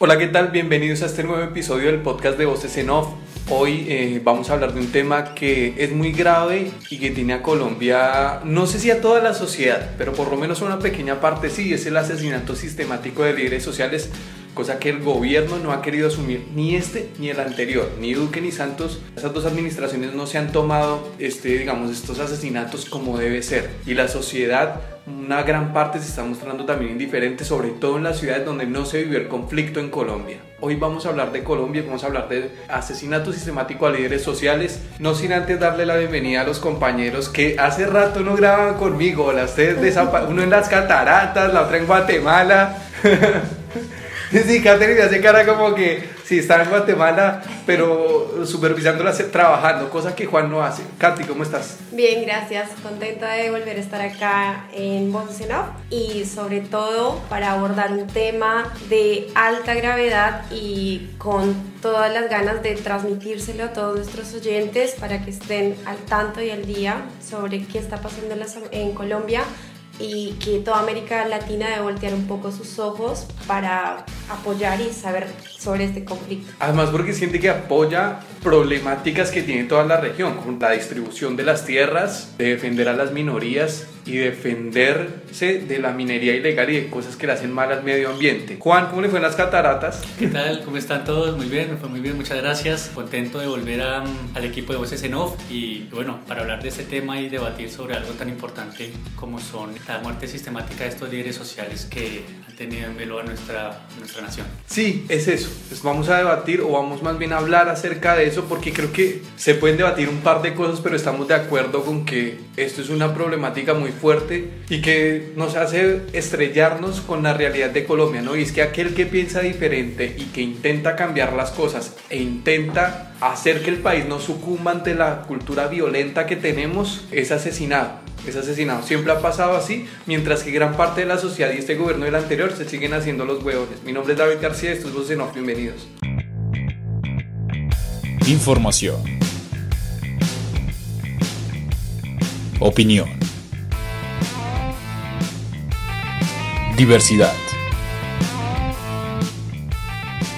Hola, ¿qué tal? Bienvenidos a este nuevo episodio del podcast de Voces en Off. Hoy eh, vamos a hablar de un tema que es muy grave y que tiene a Colombia, no sé si a toda la sociedad, pero por lo menos a una pequeña parte sí, es el asesinato sistemático de líderes sociales cosa que el gobierno no ha querido asumir, ni este ni el anterior, ni Duque ni Santos. Esas dos administraciones no se han tomado, este, digamos, estos asesinatos como debe ser. Y la sociedad, una gran parte se está mostrando también indiferente, sobre todo en las ciudades donde no se vivió el conflicto en Colombia. Hoy vamos a hablar de Colombia, vamos a hablar de asesinato sistemático a líderes sociales, no sin antes darle la bienvenida a los compañeros que hace rato no graban conmigo, las ustedes uno en las cataratas, la otra en Guatemala. Sí, Catherine hace cara como que sí, está en Guatemala, pero supervisándola, trabajando, cosa que Juan no hace. Katy, ¿cómo estás? Bien, gracias. Contenta de volver a estar acá en Voces y sobre todo para abordar un tema de alta gravedad y con todas las ganas de transmitírselo a todos nuestros oyentes para que estén al tanto y al día sobre qué está pasando en Colombia y que toda América Latina debe voltear un poco sus ojos para apoyar y saber sobre este conflicto. Además porque siente que apoya problemáticas que tiene toda la región, como la distribución de las tierras, de defender a las minorías y defenderse de la minería ilegal y de cosas que le hacen mal al medio ambiente. Juan, ¿cómo le fue en las cataratas? ¿Qué tal? ¿Cómo están todos? Muy bien, me fue muy bien, muchas gracias. Contento de volver al equipo de Voces en Off y bueno, para hablar de este tema y debatir sobre algo tan importante como son la muerte sistemática de estos líderes sociales que velo a nuestra, nuestra nación. Sí, es eso. Pues vamos a debatir o vamos más bien a hablar acerca de eso porque creo que se pueden debatir un par de cosas, pero estamos de acuerdo con que esto es una problemática muy fuerte y que nos hace estrellarnos con la realidad de Colombia, ¿no? Y es que aquel que piensa diferente y que intenta cambiar las cosas e intenta hacer que el país no sucumba ante la cultura violenta que tenemos es asesinado. Es asesinado. Siempre ha pasado así, mientras que gran parte de la sociedad y este gobierno del anterior se siguen haciendo los huevones. Mi nombre es David García, estos dos en bienvenidos. Información. Opinión. Diversidad.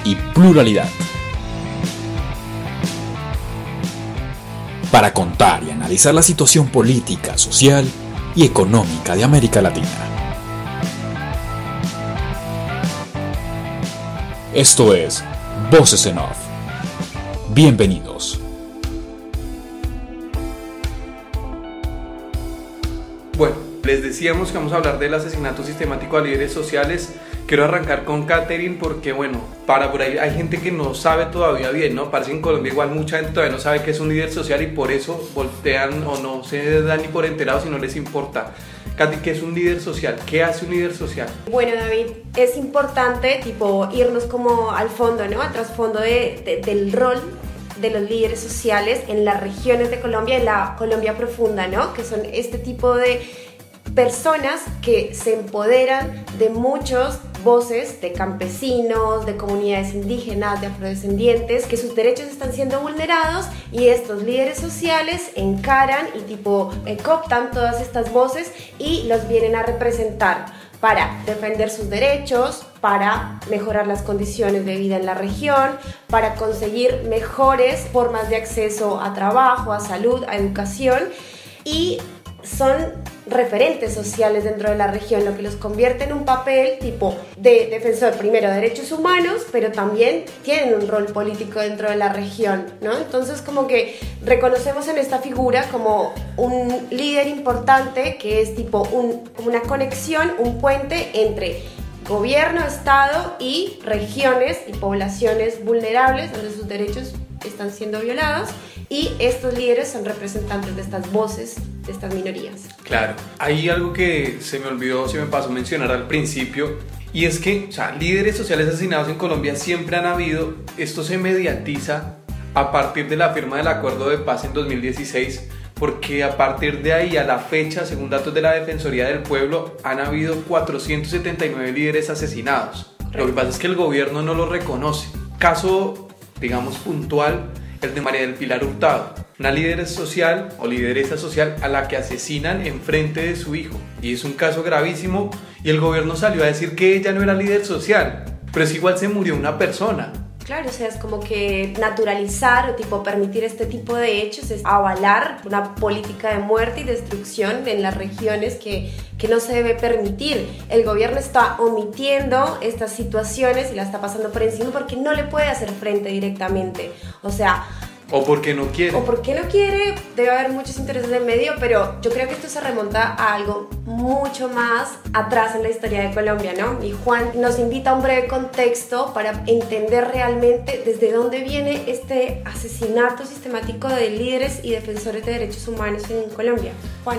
Y pluralidad. Para contar y analizar la situación política, social y económica de América Latina. Esto es Voces en Off. Bienvenidos. Bueno, les decíamos que vamos a hablar del asesinato sistemático a líderes sociales. Quiero arrancar con Catherine porque, bueno, para por ahí hay gente que no sabe todavía bien, ¿no? Parece que en Colombia igual mucha gente todavía no sabe que es un líder social y por eso voltean o no se dan ni por enterados si no les importa. Katy, ¿qué es un líder social? ¿Qué hace un líder social? Bueno, David, es importante, tipo, irnos como al fondo, ¿no? Al trasfondo de, del rol de los líderes sociales en las regiones de Colombia, en la Colombia profunda, ¿no? Que son este tipo de personas que se empoderan de muchos voces de campesinos, de comunidades indígenas, de afrodescendientes, que sus derechos están siendo vulnerados y estos líderes sociales encaran y tipo eh, cooptan todas estas voces y los vienen a representar para defender sus derechos, para mejorar las condiciones de vida en la región, para conseguir mejores formas de acceso a trabajo, a salud, a educación. Y son referentes sociales dentro de la región, lo que los convierte en un papel tipo de defensor primero de derechos humanos, pero también tienen un rol político dentro de la región, ¿no? Entonces como que reconocemos en esta figura como un líder importante que es tipo un, una conexión, un puente entre gobierno, Estado y regiones y poblaciones vulnerables donde sus derechos están siendo violados y estos líderes son representantes de estas voces, de estas minorías. Claro, hay algo que se me olvidó, se me pasó mencionar al principio, y es que, o sea, líderes sociales asesinados en Colombia siempre han habido, esto se mediatiza a partir de la firma del acuerdo de paz en 2016, porque a partir de ahí a la fecha, según datos de la Defensoría del Pueblo, han habido 479 líderes asesinados. Lo que pasa es que el gobierno no lo reconoce. Caso, digamos, puntual el de María del Pilar Hurtado, una líder social o lideresa social a la que asesinan en frente de su hijo. Y es un caso gravísimo y el gobierno salió a decir que ella no era líder social. pero es igual se murió una persona. Claro, o sea, es como que naturalizar o tipo permitir este tipo de hechos es avalar una política de muerte y destrucción en las regiones que, que no se debe permitir. El gobierno está omitiendo estas situaciones y la está pasando por encima porque no le puede hacer frente directamente. O sea, o porque no quiere. O porque no quiere, debe haber muchos intereses en medio, pero yo creo que esto se remonta a algo mucho más atrás en la historia de Colombia, ¿no? Y Juan nos invita a un breve contexto para entender realmente desde dónde viene este asesinato sistemático de líderes y defensores de derechos humanos en Colombia. Juan.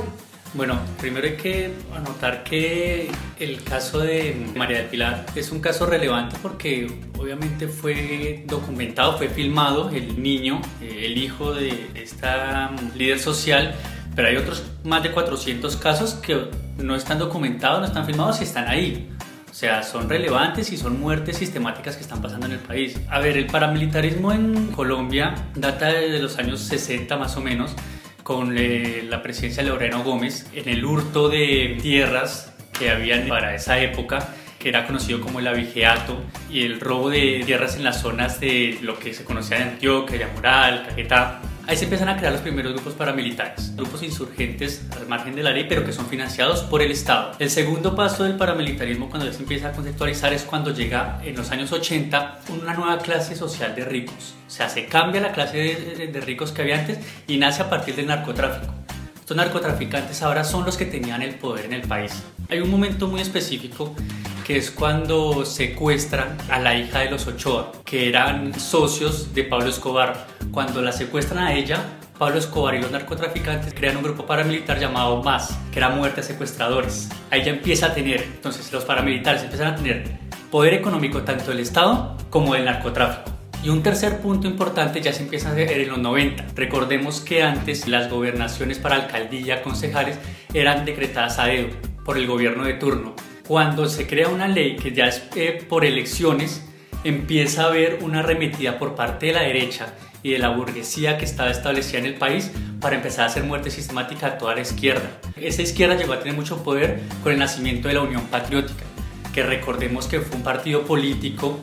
Bueno, primero hay que anotar que el caso de María del Pilar es un caso relevante porque obviamente fue documentado, fue filmado el niño, eh, el hijo de esta mm, líder social, pero hay otros más de 400 casos que no están documentados, no están filmados y están ahí. O sea, son relevantes y son muertes sistemáticas que están pasando en el país. A ver, el paramilitarismo en Colombia data de los años 60 más o menos con eh, la presidencia de Loreno Gómez en el hurto de tierras que habían para esa época que era conocido como el abigeato y el robo de tierras en las zonas de lo que se conocía de Antioquia, Yamoral, Caquetá, Ahí se empiezan a crear los primeros grupos paramilitares, grupos insurgentes al margen de la ley, pero que son financiados por el Estado. El segundo paso del paramilitarismo, cuando ya se empieza a conceptualizar, es cuando llega en los años 80 una nueva clase social de ricos. O sea, se cambia la clase de, de ricos que había antes y nace a partir del narcotráfico. Estos narcotraficantes ahora son los que tenían el poder en el país. Hay un momento muy específico que es cuando secuestran a la hija de los Ochoa, que eran socios de Pablo Escobar. Cuando la secuestran a ella, Pablo Escobar y los narcotraficantes crean un grupo paramilitar llamado MAS, que era Muerte a Secuestradores. Ahí ya empieza a tener, entonces los paramilitares empiezan a tener poder económico tanto del Estado como del narcotráfico. Y un tercer punto importante ya se empieza a ver en los 90. Recordemos que antes las gobernaciones para alcaldía, concejales, eran decretadas a dedo por el gobierno de turno cuando se crea una ley que ya es eh, por elecciones, empieza a haber una arremetida por parte de la derecha y de la burguesía que estaba establecida en el país para empezar a hacer muerte sistemática a toda la izquierda. Esa izquierda llegó a tener mucho poder con el nacimiento de la Unión Patriótica, que recordemos que fue un partido político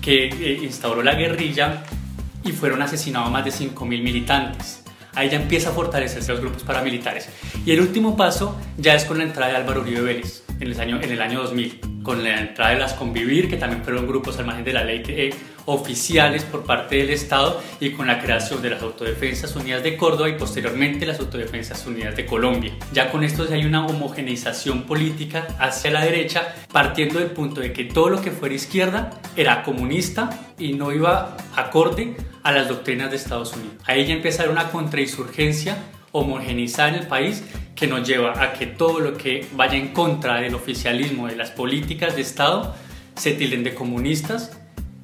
que eh, instauró la guerrilla y fueron asesinados más de 5.000 militantes. Ahí ya empieza a fortalecerse los grupos paramilitares. Y el último paso ya es con la entrada de Álvaro Uribe Vélez en el año, en el año 2000, con la entrada de las Convivir, que también fueron grupos al margen de la ley eh, oficiales por parte del Estado, y con la creación de las Autodefensas Unidas de Córdoba y posteriormente las Autodefensas Unidas de Colombia. Ya con esto hay una homogeneización política hacia la derecha, partiendo del punto de que todo lo que fuera izquierda era comunista y no iba acorde a las doctrinas de Estados Unidos. Ahí ya empezaron una contrainsurgencia homogenizar el país que nos lleva a que todo lo que vaya en contra del oficialismo, de las políticas de Estado, se tilden de comunistas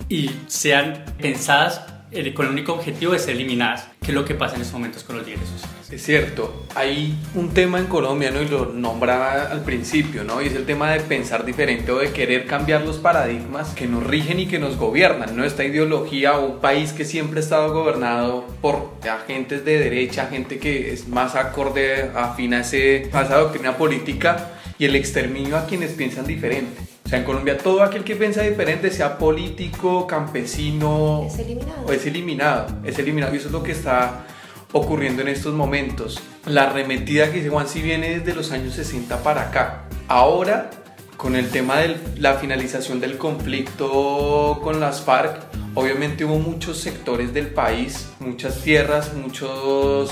y sean pensadas eh, con el único objetivo de ser eliminadas, que es lo que pasa en estos momentos con los líderes sociales. Es cierto, hay un tema en Colombia, ¿no? y lo nombraba al principio, ¿no? y es el tema de pensar diferente o de querer cambiar los paradigmas que nos rigen y que nos gobiernan, ¿no? esta ideología o un país que siempre ha estado gobernado por agentes de derecha, gente que es más acorde, afín a, ese, a esa doctrina política y el exterminio a quienes piensan diferente. O sea, en Colombia todo aquel que piensa diferente, sea político, campesino, es eliminado. O es eliminado, es eliminado. Y eso es lo que está ocurriendo en estos momentos. La arremetida que dice Juan si viene desde los años 60 para acá. Ahora, con el tema de la finalización del conflicto con las FARC, Obviamente hubo muchos sectores del país, muchas tierras, muchas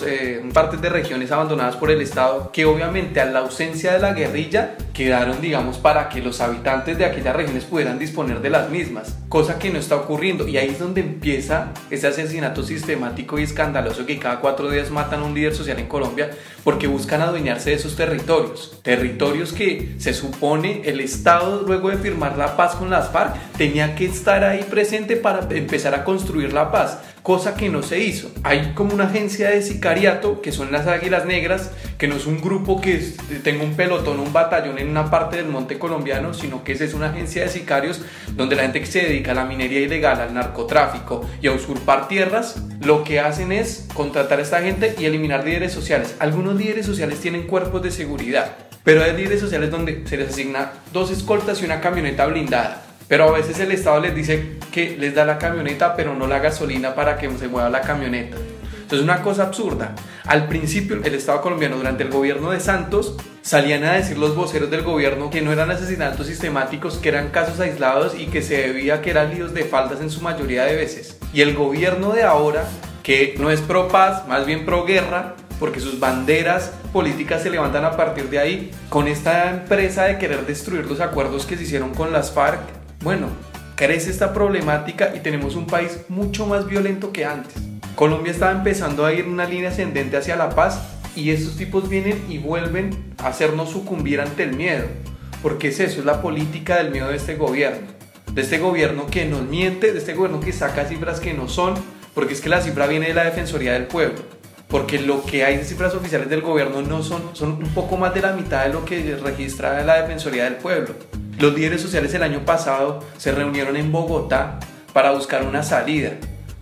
eh, partes de regiones abandonadas por el Estado que obviamente a la ausencia de la guerrilla quedaron, digamos, para que los habitantes de aquellas regiones pudieran disponer de las mismas, cosa que no está ocurriendo. Y ahí es donde empieza ese asesinato sistemático y escandaloso que cada cuatro días matan a un líder social en Colombia porque buscan adueñarse de esos territorios. Territorios que se supone el Estado, luego de firmar la paz con las FARC, tenía que estar ahí presente para empezar a construir la paz, cosa que no se hizo. Hay como una agencia de sicariato, que son las Águilas Negras, que no es un grupo que tenga un pelotón, un batallón en una parte del monte colombiano, sino que es una agencia de sicarios donde la gente que se dedica a la minería ilegal, al narcotráfico y a usurpar tierras, lo que hacen es contratar a esta gente y eliminar líderes sociales. Algunos líderes sociales tienen cuerpos de seguridad, pero hay líderes sociales donde se les asigna dos escoltas y una camioneta blindada Pero a veces el Estado les dice que les da la camioneta, pero no la gasolina para que se mueva la camioneta. Entonces, una cosa absurda. Al principio, el Estado colombiano, durante el gobierno de Santos, salían a decir los voceros del gobierno que no eran asesinatos sistemáticos, que eran casos aislados y que se debía que eran líos de faldas en su mayoría de veces. Y el gobierno de ahora, que no es pro paz, más bien pro guerra, porque sus banderas políticas se levantan a partir de ahí, con esta empresa de querer destruir los acuerdos que se hicieron con las FARC, bueno, crece esta problemática y tenemos un país mucho más violento que antes. Colombia estaba empezando a ir en una línea ascendente hacia la paz y estos tipos vienen y vuelven a hacernos sucumbir ante el miedo. Porque es eso, es la política del miedo de este gobierno. De este gobierno que nos miente, de este gobierno que saca cifras que no son, porque es que la cifra viene de la Defensoría del Pueblo. Porque lo que hay de cifras oficiales del gobierno no son, son un poco más de la mitad de lo que registra la Defensoría del Pueblo. Los líderes sociales el año pasado se reunieron en Bogotá para buscar una salida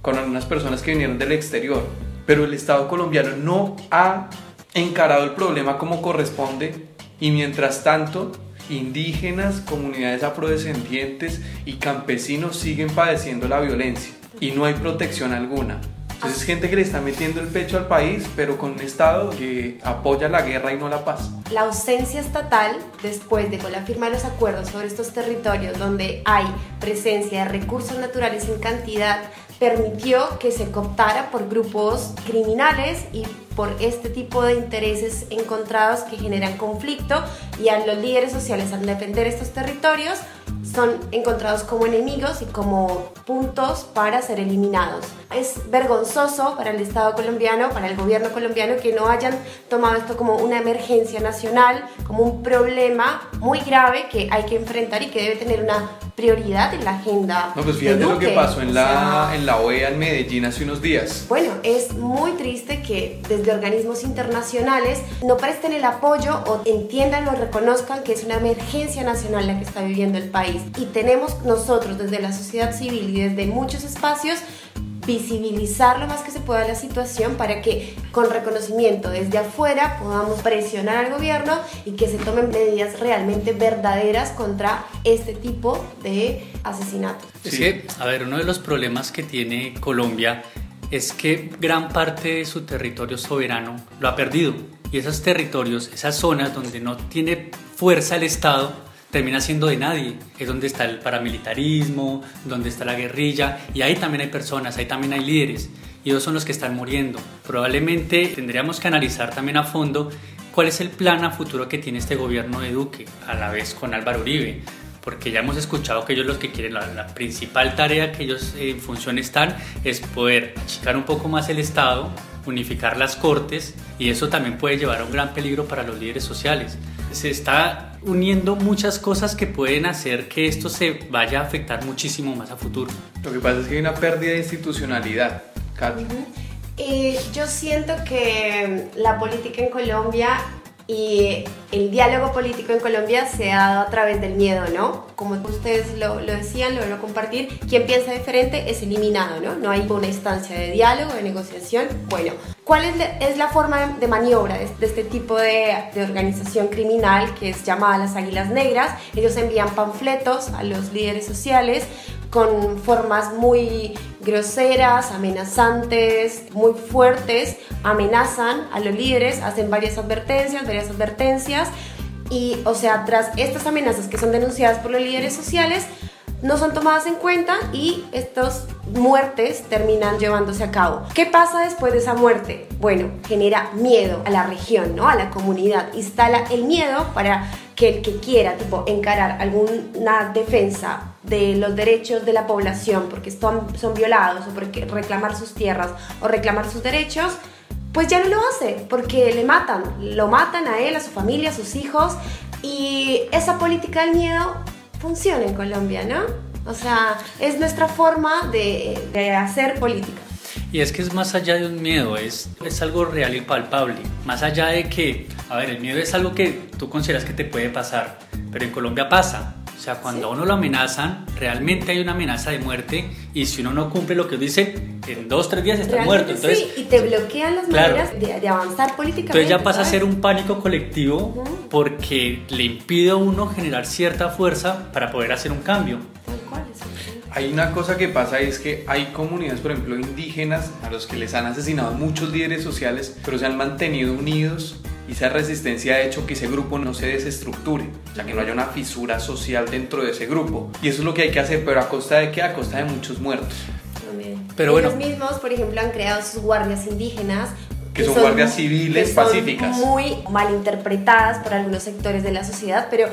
con algunas personas que vinieron del exterior, pero el Estado colombiano no ha encarado el problema como corresponde y mientras tanto indígenas, comunidades afrodescendientes y campesinos siguen padeciendo la violencia y no hay protección alguna. Entonces es gente que le está metiendo el pecho al país, pero con un Estado que apoya la guerra y no la paz. La ausencia estatal, después de con la firma de los acuerdos sobre estos territorios donde hay presencia de recursos naturales en cantidad, permitió que se cooptara por grupos criminales y por este tipo de intereses encontrados que generan conflicto y a los líderes sociales al defender estos territorios son encontrados como enemigos y como puntos para ser eliminados. Es vergonzoso para el Estado colombiano, para el gobierno colombiano, que no hayan tomado esto como una emergencia nacional, como un problema muy grave que hay que enfrentar y que debe tener una prioridad en la agenda. No, pues fíjate lo que pasó en la, en la OEA en Medellín hace unos días. Bueno, es muy triste que desde organismos internacionales no presten el apoyo o entiendan o reconozcan que es una emergencia nacional la que está viviendo el país. Y tenemos nosotros desde la sociedad civil y desde muchos espacios visibilizar lo más que se pueda la situación para que con reconocimiento desde afuera podamos presionar al gobierno y que se tomen medidas realmente verdaderas contra este tipo de asesinatos. Es que, a ver, uno de los problemas que tiene Colombia es que gran parte de su territorio soberano lo ha perdido. Y esos territorios, esas zonas donde no tiene fuerza el Estado, termina siendo de nadie. Es donde está el paramilitarismo, donde está la guerrilla, y ahí también hay personas, ahí también hay líderes, y ellos son los que están muriendo. Probablemente tendríamos que analizar también a fondo cuál es el plan a futuro que tiene este gobierno de Duque, a la vez con Álvaro Uribe. Porque ya hemos escuchado que ellos los que quieren, la, principal tarea que ellos en función están es poder achicar un poco más el Estado, unificar las cortes y eso también puede llevar a un gran peligro para los líderes sociales. Se está uniendo muchas cosas que pueden hacer que esto se vaya a afectar muchísimo más a futuro. Lo que pasa es que hay una pérdida de institucionalidad, eh, yo siento que la política en Colombia y el diálogo político en Colombia se ha dado a través del miedo, ¿no? Como ustedes lo, lo decían, lo a compartir, quien piensa diferente es eliminado, ¿no? No hay una instancia de diálogo, de negociación. Bueno, ¿cuál es, es la forma de, maniobra de, este tipo de, de, organización criminal que es llamada las Águilas Negras? Ellos envían panfletos a los líderes sociales con formas muy groseras, amenazantes, muy fuertes, amenazan a los líderes, hacen varias advertencias, varias advertencias y, o sea, tras estas amenazas que son denunciadas por los líderes sociales, no son tomadas en cuenta y estas muertes terminan llevándose a cabo. ¿Qué pasa después de esa muerte? Bueno, genera miedo a la región, ¿no? A la comunidad. Instala el miedo para que el que quiera, tipo, encarar alguna defensa de los derechos de la población porque son, son violados o porque reclamar sus tierras o reclamar sus derechos, pues ya no lo hace porque le matan, lo matan a él, a su familia, a sus hijos y esa política del miedo funciona en Colombia, ¿no? O sea, es nuestra forma de, de hacer política. Y es que es más allá de un miedo, es, es algo real y palpable. Más allá de que, a ver, el miedo es algo que tú consideras que te puede pasar, pero en Colombia pasa. O sea, cuando a uno lo amenazan, realmente hay una amenaza de muerte y si uno no cumple lo que dice, en dos, tres días está muerto. Entonces, sí, y te bloquean las maneras de, avanzar políticamente. Entonces ya pasa a ser un pánico colectivo porque le impide a uno generar cierta fuerza para poder hacer un cambio. ¿Cuáles? Hay una cosa que pasa es que hay comunidades, por ejemplo, indígenas, a los que les han asesinado muchos líderes sociales, pero se han mantenido unidos y esa resistencia ha hecho que ese grupo no se desestructure, o sea, que no haya una fisura social dentro de ese grupo. Y eso es lo que hay que hacer, pero a costa de qué? A costa de muchos muertos. Pero Ellos bueno. mismos, por ejemplo, han creado sus guardias indígenas. Que son guardias civiles que son pacíficas. Muy malinterpretadas por algunos sectores de la sociedad, pero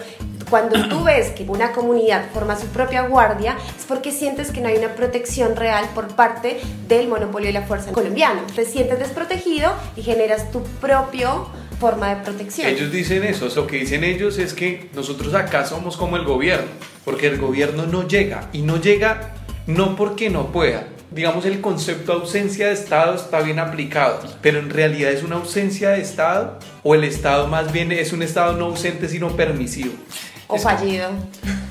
cuando tú ves que una comunidad forma su propia guardia, es porque sientes que no hay una protección real por parte del monopolio de la fuerza colombiano. Te sientes desprotegido y generas tu propio forma de protección. Ellos dicen eso, lo que dicen ellos es que nosotros acá somos como el gobierno, porque el gobierno no llega y no llega no porque no pueda. Digamos, el concepto ausencia de Estado está bien aplicado, pero en realidad es una ausencia de Estado o el Estado más bien es un Estado no ausente sino permisivo. o fallido.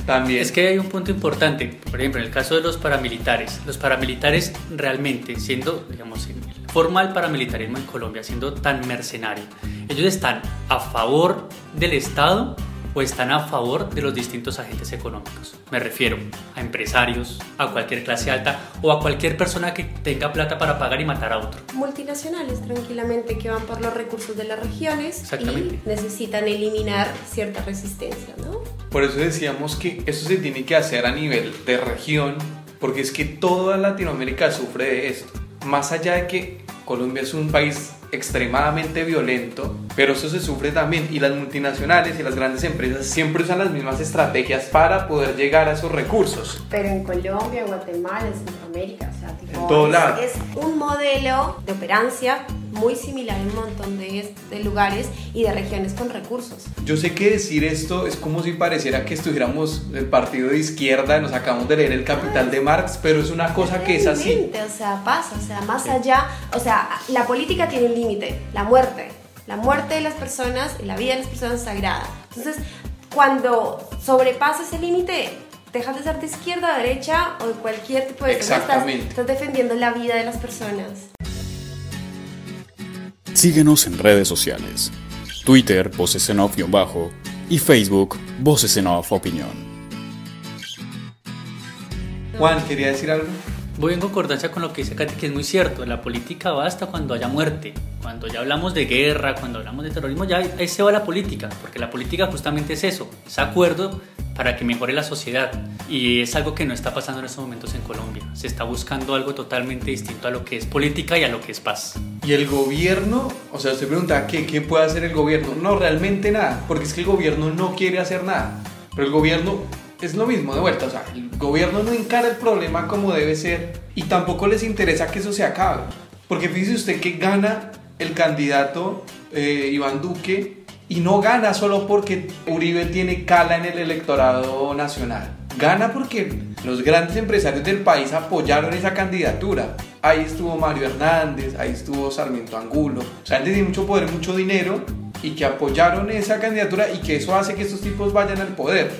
También. Es que hay un punto importante, por ejemplo, en el caso de los paramilitares, los paramilitares realmente siendo, digamos, el formal paramilitarismo en Colombia siendo tan mercenario, ellos están a favor del Estado o están a favor de los distintos agentes económicos. Me refiero a empresarios, a cualquier clase alta o a cualquier persona que tenga plata para pagar y matar a otro. multinacionales tranquilamente que van por los recursos de las regiones y necesitan eliminar cierta resistencia, ¿no? Por eso decíamos que eso se tiene que hacer a nivel de región, porque es que toda Latinoamérica sufre de esto. Más allá de que Colombia es un país extremadamente violento, pero eso se sufre también y las multinacionales y las grandes empresas siempre usan las mismas estrategias para poder llegar a esos recursos. Pero en Colombia, en Guatemala, en Centroamérica, o sea, tipo, En todo es, lado. es un modelo de operancia muy similar en un montón de, de lugares y de regiones con recursos. Yo sé que decir esto es como si pareciera que estuviéramos el partido de izquierda, nos acabamos de leer el Capital de Marx, pero es una cosa que es así. O sea, pasa, o sea, más allá, o sea, la política tiene un límite, la muerte. La muerte de las personas y la vida de las personas sagrada. Entonces, cuando sobrepasa ese límite, dejas de ser de izquierda, derecha o de cualquier tipo de estás, Exactamente. estás defendiendo la vida de las personas. Síguenos en redes sociales. Twitter, Voces en Off-Bajo y Facebook, Voces en Opinión. Juan, ¿quería decir algo? Voy en concordancia con lo que dice Katy, que es muy cierto. La política va hasta cuando haya muerte. Cuando ya hablamos de guerra, cuando hablamos de terrorismo, ya ahí se va la política. Porque la política justamente es eso, es acuerdo para que mejore la sociedad. Y es algo que no está pasando en estos momentos en Colombia. Se está buscando algo totalmente distinto a lo que es política y a lo que es paz. Y el gobierno, o sea, usted pregunta, ¿qué, ¿qué puede hacer el gobierno? No, realmente nada, porque es que el gobierno no quiere hacer nada. Pero el gobierno es lo mismo de vuelta, o sea, el gobierno no encara el problema como debe ser y tampoco les interesa que eso se acabe. Porque fíjese usted que gana el candidato eh, Iván Duque y no gana solo porque Uribe tiene cala en el electorado nacional. Gana porque los grandes empresarios del país apoyaron esa candidatura. Ahí estuvo Mario Hernández, ahí estuvo Sarmiento Angulo. O sea, él tiene mucho poder, mucho dinero y que apoyaron esa candidatura y que eso hace que estos tipos vayan al poder.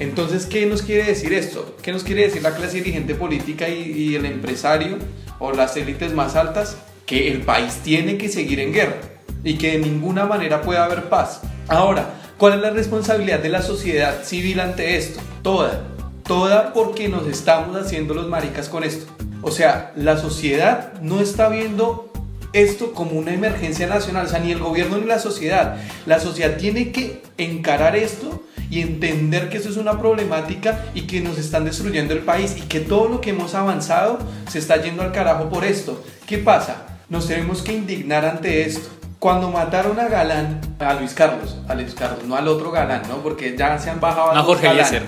Entonces, ¿qué nos quiere decir esto? ¿Qué nos quiere decir la clase dirigente política y, el empresario o las élites más altas? Que el país tiene que seguir en guerra y que de ninguna manera puede haber paz. Ahora, ¿cuál es la responsabilidad de la sociedad civil ante esto? Toda, toda porque nos estamos haciendo los maricas con esto. O sea, la sociedad no está viendo esto como una emergencia nacional, o sea, ni el gobierno ni la sociedad. La sociedad tiene que encarar esto y entender que esto es una problemática y que nos están destruyendo el país y que todo lo que hemos avanzado se está yendo al carajo por esto. ¿Qué pasa? Nos tenemos que indignar ante esto. Cuando mataron a Galán, a Luis Carlos, a Luis Carlos, no al otro Galán, ¿no? Porque ya se han bajado a No Jorge Galán. Eliezer.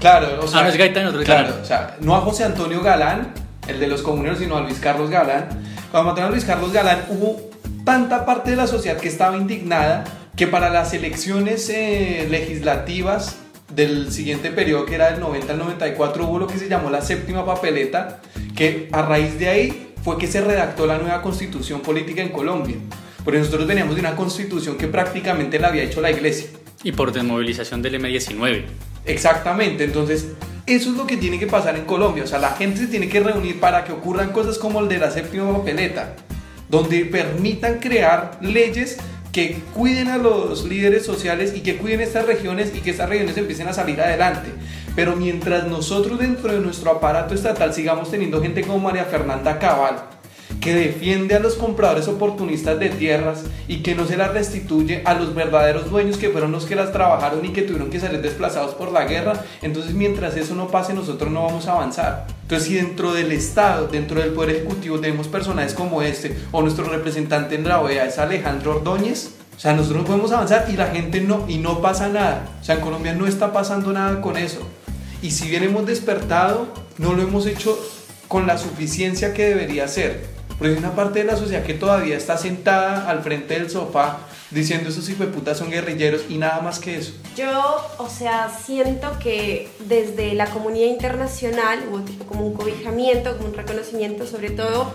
Claro, o sea, Ah, no es Gaitán, otro claro, Galán. o sea, no a José Antonio Galán, el de los comuneros, sino a Luis Carlos Galán. Cuando mataron a Luis Carlos Galán, hubo tanta parte de la sociedad que estaba indignada que para las elecciones eh, legislativas del siguiente periodo, que era del 90 al 94, hubo lo que se llamó la séptima papeleta, que a raíz de ahí fue que se redactó la nueva constitución política en Colombia. Porque nosotros veníamos de una constitución que prácticamente la había hecho la iglesia. Y por desmovilización del M19. Exactamente, entonces eso es lo que tiene que pasar en Colombia, o sea, la gente se tiene que reunir para que ocurran cosas como el de la séptima papeleta, donde permitan crear leyes que cuiden a los líderes sociales y que cuiden estas regiones y que estas regiones empiecen a salir adelante. Pero mientras nosotros dentro de nuestro aparato estatal sigamos teniendo gente como María Fernanda Cabal, que defiende a los compradores oportunistas de tierras y que no se las restituye a los verdaderos dueños que fueron los que las trabajaron y que tuvieron que salir desplazados por la guerra. Entonces mientras eso no pase nosotros no vamos a avanzar. Entonces si dentro del Estado, dentro del Poder Ejecutivo tenemos personajes como este o nuestro representante en la OEA es Alejandro Ordóñez, o sea, nosotros no podemos avanzar y la gente no, y no pasa nada. O sea, en Colombia no está pasando nada con eso. Y si bien hemos despertado, no lo hemos hecho con la suficiencia que debería ser. Porque hay una parte de la sociedad que todavía está sentada al frente del sofá diciendo esos putas son guerrilleros y nada más que eso. Yo, o sea, siento que desde la comunidad internacional hubo tipo como un cobijamiento, como un reconocimiento, sobre todo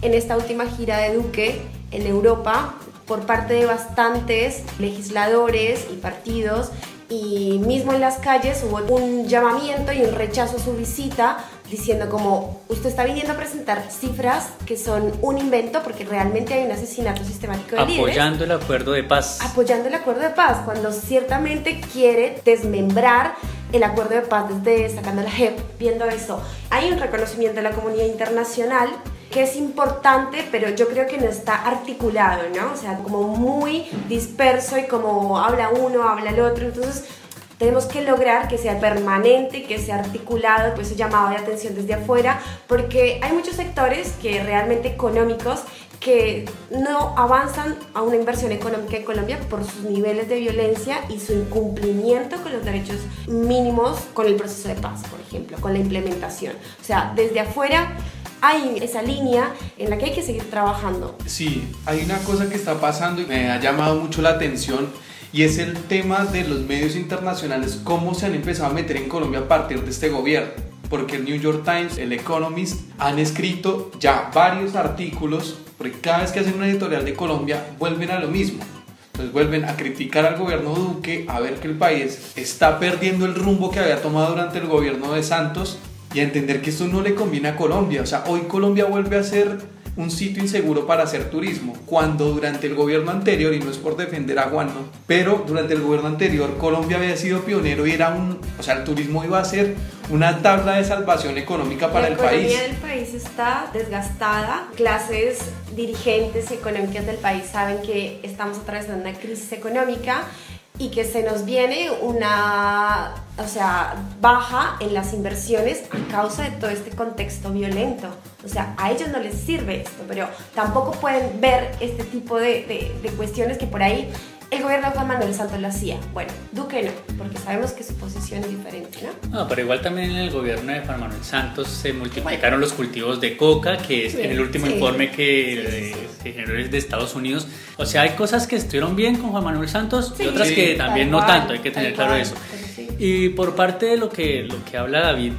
en esta última gira de Duque en Europa, por parte de bastantes legisladores y partidos y mismo en las calles hubo un llamamiento y un rechazo a su visita diciendo como usted está viniendo a presentar cifras que son un invento porque realmente hay un asesinato sistemático de apoyando el acuerdo de paz apoyando el acuerdo de paz cuando ciertamente quiere desmembrar el acuerdo de paz desde sacando la JEP viendo eso hay un reconocimiento de la comunidad internacional que es importante, pero yo creo que no está articulado, ¿no? O sea, como muy disperso y como habla uno, habla el otro. Entonces, tenemos que lograr que sea permanente, que sea articulado, pues ese llamado de atención desde afuera, porque hay muchos sectores que realmente económicos que no avanzan a una inversión económica en Colombia por sus niveles de violencia y su incumplimiento con los derechos mínimos con el proceso de paz, por ejemplo, con la implementación. O sea, desde afuera hay esa línea en la que hay que seguir trabajando. Sí, hay una cosa que está pasando y me ha llamado mucho la atención y es el tema de los medios internacionales, cómo se han empezado a meter en Colombia a partir de este gobierno. Porque el New York Times, el Economist han escrito ya varios artículos, porque cada vez que hacen una editorial de Colombia vuelven a lo mismo. Entonces vuelven a criticar al gobierno Duque, a ver que el país está perdiendo el rumbo que había tomado durante el gobierno de Santos y a entender que esto no le conviene a Colombia. O sea, hoy Colombia vuelve a ser un sitio inseguro para hacer turismo, cuando durante el gobierno anterior, y no es por defender a Juan, pero durante el gobierno anterior Colombia había sido pionero y era un, o sea, el turismo iba a ser una tabla de salvación económica para el país. La economía del país está desgastada, clases dirigentes económicas del país saben que estamos atravesando una crisis económica y que se nos viene una, o sea, baja en las inversiones a causa de todo este contexto violento. O sea, a ellos no les sirve esto, pero tampoco pueden ver este tipo de, de, de cuestiones que por ahí el gobierno de Juan Manuel Santos lo hacía. Bueno, Duque no, porque sabemos que su posición es diferente, ¿no? No, pero igual también en el gobierno de Juan Manuel Santos se multiplicaron los cultivos de coca, que es en el último informe que se generó de Estados Unidos. O sea, hay cosas que estuvieron bien con Juan Manuel Santos y otras que también no tanto, hay que tener claro eso. Y por parte de lo que, lo que habla David,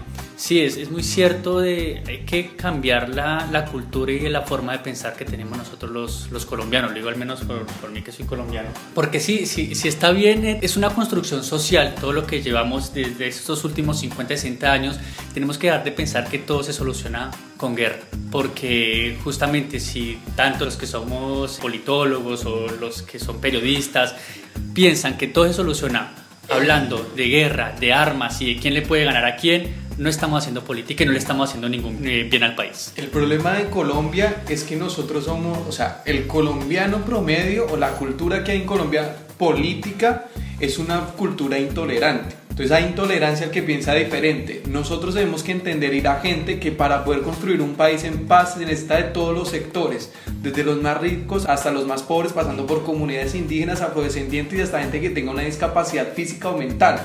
Sí, es, es, muy cierto de hay que cambiar la, la, cultura y la forma de pensar que tenemos nosotros los, los colombianos, lo digo al menos por, por, mí que soy colombiano. Porque sí, sí, sí está bien, eh, es una construcción social, todo lo que llevamos desde estos últimos 50, 60 años, tenemos que dar de pensar que todo se soluciona con guerra, porque justamente si tanto los que somos politólogos o los que son periodistas piensan que todo se soluciona hablando de guerra, de armas y de quién le puede ganar a quién, no estamos haciendo política y no le estamos haciendo ningún eh, bien al país. El problema de Colombia es que nosotros somos, o sea, el colombiano promedio o la cultura que hay en Colombia política es una cultura intolerante. Entonces hay intolerancia al que piensa diferente. Nosotros tenemos que entender y la gente que para poder construir un país en paz se necesita de todos los sectores, desde los más ricos hasta los más pobres, pasando por comunidades indígenas, afrodescendientes y hasta gente que tenga una discapacidad física o mental.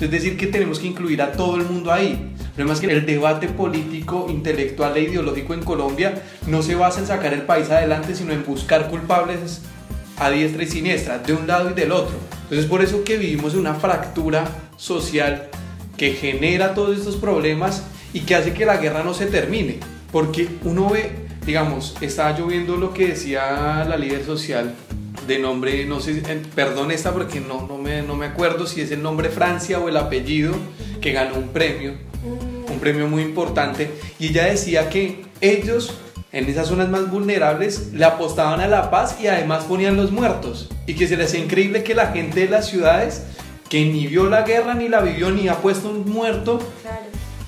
Es decir, que tenemos que incluir a todo el mundo ahí. El problema es que el debate político, intelectual e ideológico en Colombia no se basa en sacar el país adelante, sino en buscar culpables a diestra y siniestra, de un lado y del otro. Entonces por eso que vivimos una fractura social que genera todos estos problemas y que hace que la guerra no se termine. Porque uno ve, digamos, estaba lloviendo lo que decía la líder social de nombre, no sé, perdón esta porque no, no, me, no me acuerdo si es el nombre Francia o el apellido, que ganó un premio, un premio muy importante, y ella decía que ellos en esas zonas más vulnerables le apostaban a la paz y además ponían los muertos, y que se les hacía increíble que la gente de las ciudades que ni vio la guerra, ni la vivió, ni ha puesto un muerto, Claro.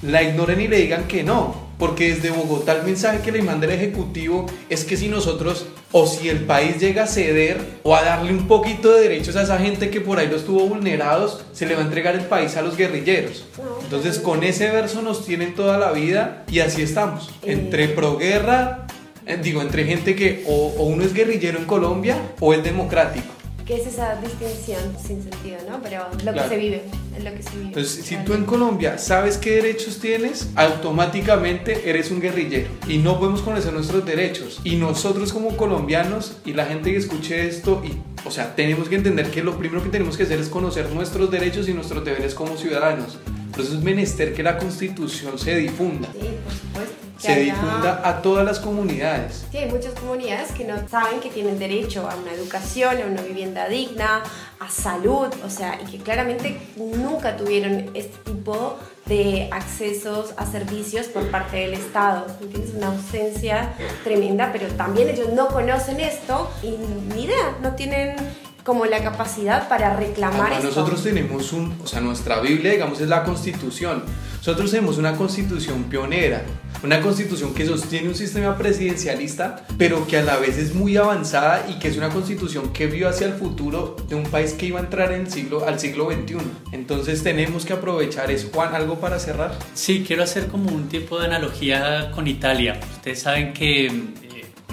la ignoren y le digan que no. Porque desde Bogotá el mensaje que le manda el Ejecutivo es que si nosotros o si el país llega a ceder o a darle un poquito de derechos a esa gente que por ahí los tuvo vulnerados, se le va a entregar el país a los guerrilleros. Entonces con ese verso nos tienen toda la vida y así estamos. Eh. Entre proguerra, eh, digo, entre gente que o, o uno es guerrillero en Colombia o es democrático. ¿Qué es esa distinción sin sentido, no? Pero lo Claro. que se vive, es lo que se vive. Entonces, si tú en Colombia sabes qué derechos tienes, automáticamente eres un guerrillero y no podemos conocer nuestros derechos. Y nosotros como colombianos y la gente que escuche esto, y, o sea, tenemos que entender que lo primero que tenemos que hacer es conocer nuestros derechos y nuestros deberes como ciudadanos. Por eso es menester que la constitución se difunda, Sí, por supuesto. Se haya- difunda a todas las comunidades. Sí, hay muchas comunidades que no saben que tienen derecho a una educación, a una vivienda digna, a salud, o sea, y que claramente nunca tuvieron este tipo de accesos a servicios por parte del Estado. ¿Entiendes? Una ausencia tremenda, pero también ellos no conocen esto y ni idea, no tienen como la capacidad para reclamar Además, esto. nosotros tenemos un, o sea, nuestra Biblia, digamos, es la Constitución. Nosotros tenemos una Constitución pionera, una Constitución que sostiene un sistema presidencialista, pero que a la vez es muy avanzada y que es una Constitución que vio hacia el futuro de un país que iba a entrar en el siglo, al siglo XXI. Entonces tenemos que aprovechar eso. Juan, ¿algo para cerrar? Sí, quiero hacer como un tipo de analogía con Italia. Ustedes saben que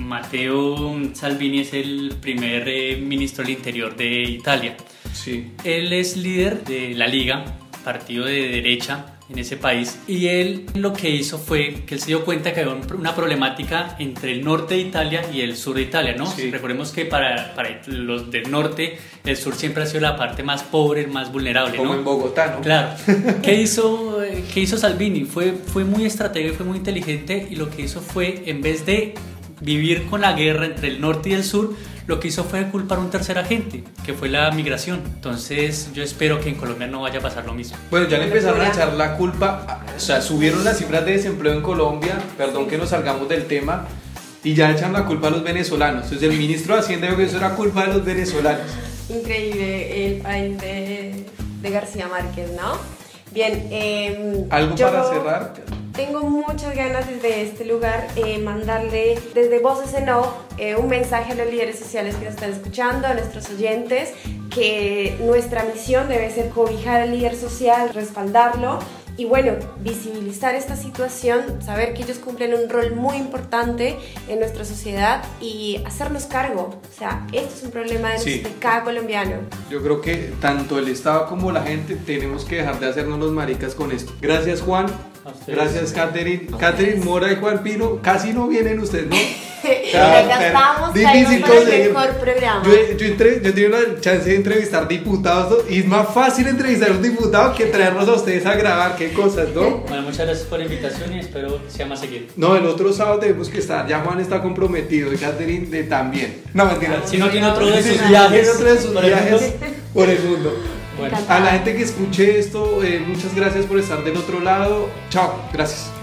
Matteo Salvini es el primer eh, ministro del Interior de Italia. Sí. Él es líder de la Liga, partido de derecha en ese país, y él lo que hizo fue que él se dio cuenta que había un- una problemática entre el norte de Italia y el sur de Italia, ¿no? Sí. Recordemos que para, para los del norte, el sur siempre ha sido la parte más pobre, más vulnerable, Como ¿no? en Bogotá, ¿no? Claro. ¿Qué hizo, ¿Qué hizo Salvini? Fue, fue muy estratega y fue muy inteligente y lo que hizo fue, en vez de vivir con la guerra entre el norte y el sur, lo que hizo fue culpar a un tercer agente, que fue la migración. Entonces yo espero que en Colombia no vaya a pasar lo mismo. Bueno, ya le empezaron a echar la culpa, o sea, subieron las cifras de desempleo en Colombia, perdón que nos salgamos del tema, y ya echan la culpa a los venezolanos. Entonces el ministro de Hacienda dijo que eso era culpa de los venezolanos. Increíble el país de, de García Márquez, ¿no? Bien, eh, ¿Algo yo para cerrar? Tengo muchas ganas desde este lugar eh, mandarle desde Voces en Off eh, un mensaje a los líderes sociales que nos están escuchando, a nuestros oyentes, que nuestra misión debe ser cobijar al líder social, respaldarlo y bueno, visibilizar esta situación, saber que ellos cumplen un rol muy importante en nuestra sociedad y hacernos cargo. O sea, esto es un problema de, Sí. de cada colombiano. Yo creo que tanto el Estado como la gente tenemos que dejar de hacernos los maricas con esto. Gracias Juan. Gracias Catherine. Catherine Mora y Juan Pino, casi no vienen ustedes, ¿no? Ya estamos difícil el conseguir. mejor programa. Yo, yo, yo tengo la chance de entrevistar diputados ¿no? y es más fácil entrevistar a un diputado que traerlos a ustedes a grabar, qué cosas, ¿no? Bueno, muchas gracias por la invitación y espero que sea más seguido. No, el otro sábado tenemos que estar. Ya Juan está comprometido y Catherine de también. No, mentira. Si no tiene otro de sus viajes, tiene otro de sus viajes por el mundo. Bueno. A la gente que escuche esto, eh, muchas gracias por estar del otro lado. Chao, gracias.